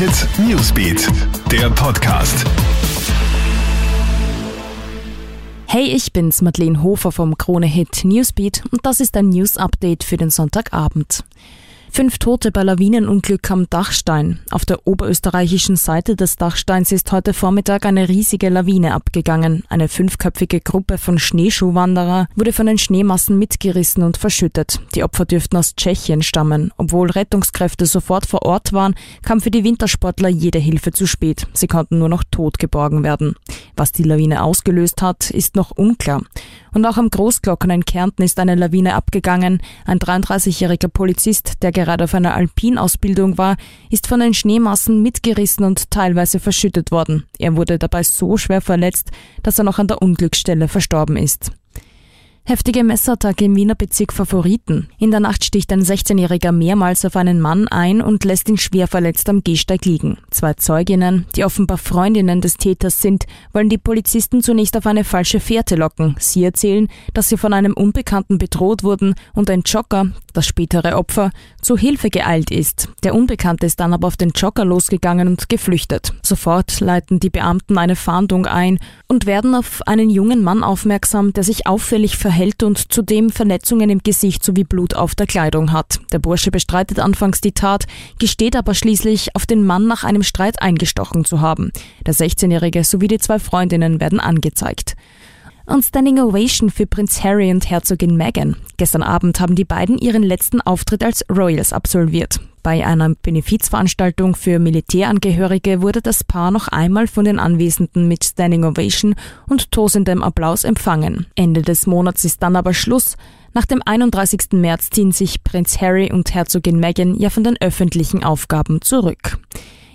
Hit Newsbeat, der Podcast. Hey, ich bin's, Madeleine Hofer vom Krone Hit Newsbeat und das ist ein News Update für den Sonntagabend. Fünf Tote bei Lawinenunglück am Dachstein. Auf der oberösterreichischen Seite des Dachsteins ist heute Vormittag eine riesige Lawine abgegangen. Eine fünfköpfige Gruppe von Schneeschuhwanderer wurde von den Schneemassen mitgerissen und verschüttet. Die Opfer dürften aus Tschechien stammen. Obwohl Rettungskräfte sofort vor Ort waren, kam für die Wintersportler jede Hilfe zu spät. Sie konnten nur noch tot geborgen werden. Was die Lawine ausgelöst hat, ist noch unklar. Und auch am Großglocken in Kärnten ist eine Lawine abgegangen. Ein 33-jähriger Polizist, der gerade auf einer Alpinausbildung war, ist von den Schneemassen mitgerissen und teilweise verschüttet worden. Er wurde dabei so schwer verletzt, dass er noch an der Unglücksstelle verstorben ist. Heftige Messerattacke im Wiener Bezirk Favoriten. In der Nacht sticht ein 16-Jähriger mehrmals auf einen Mann ein und lässt ihn schwer verletzt am Gehsteig liegen. Zwei Zeuginnen, die offenbar Freundinnen des Täters sind, wollen die Polizisten zunächst auf eine falsche Fährte locken. Sie erzählen, dass sie von einem Unbekannten bedroht wurden und ein Jogger, das spätere Opfer, zu Hilfe geeilt ist. Der Unbekannte ist dann aber auf den Jogger losgegangen und geflüchtet. Sofort leiten die Beamten eine Fahndung ein und werden auf einen jungen Mann aufmerksam, der sich auffällig verhält verhält und zudem Verletzungen im Gesicht sowie Blut auf der Kleidung hat. Der Bursche bestreitet anfangs die Tat, gesteht aber schließlich, auf den Mann nach einem Streit eingestochen zu haben. Der 16-Jährige sowie die zwei Freundinnen werden angezeigt und Standing Ovation für Prinz Harry und Herzogin Meghan. Gestern Abend haben die beiden ihren letzten Auftritt als Royals absolviert. Bei einer Benefizveranstaltung für Militärangehörige wurde das Paar noch einmal von den Anwesenden mit Standing Ovation und tosendem Applaus empfangen. Ende des Monats ist dann aber Schluss. Nach dem 31. März ziehen sich Prinz Harry und Herzogin Meghan ja von den öffentlichen Aufgaben zurück.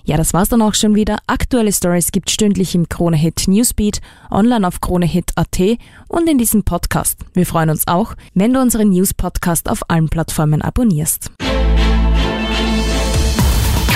Ja, das war's dann auch schon wieder. Aktuelle Stories gibt stündlich im Kronehit Newsbeat, online auf kronehit.at und in diesem Podcast. Wir freuen uns auch, wenn du unseren News-Podcast auf allen Plattformen abonnierst.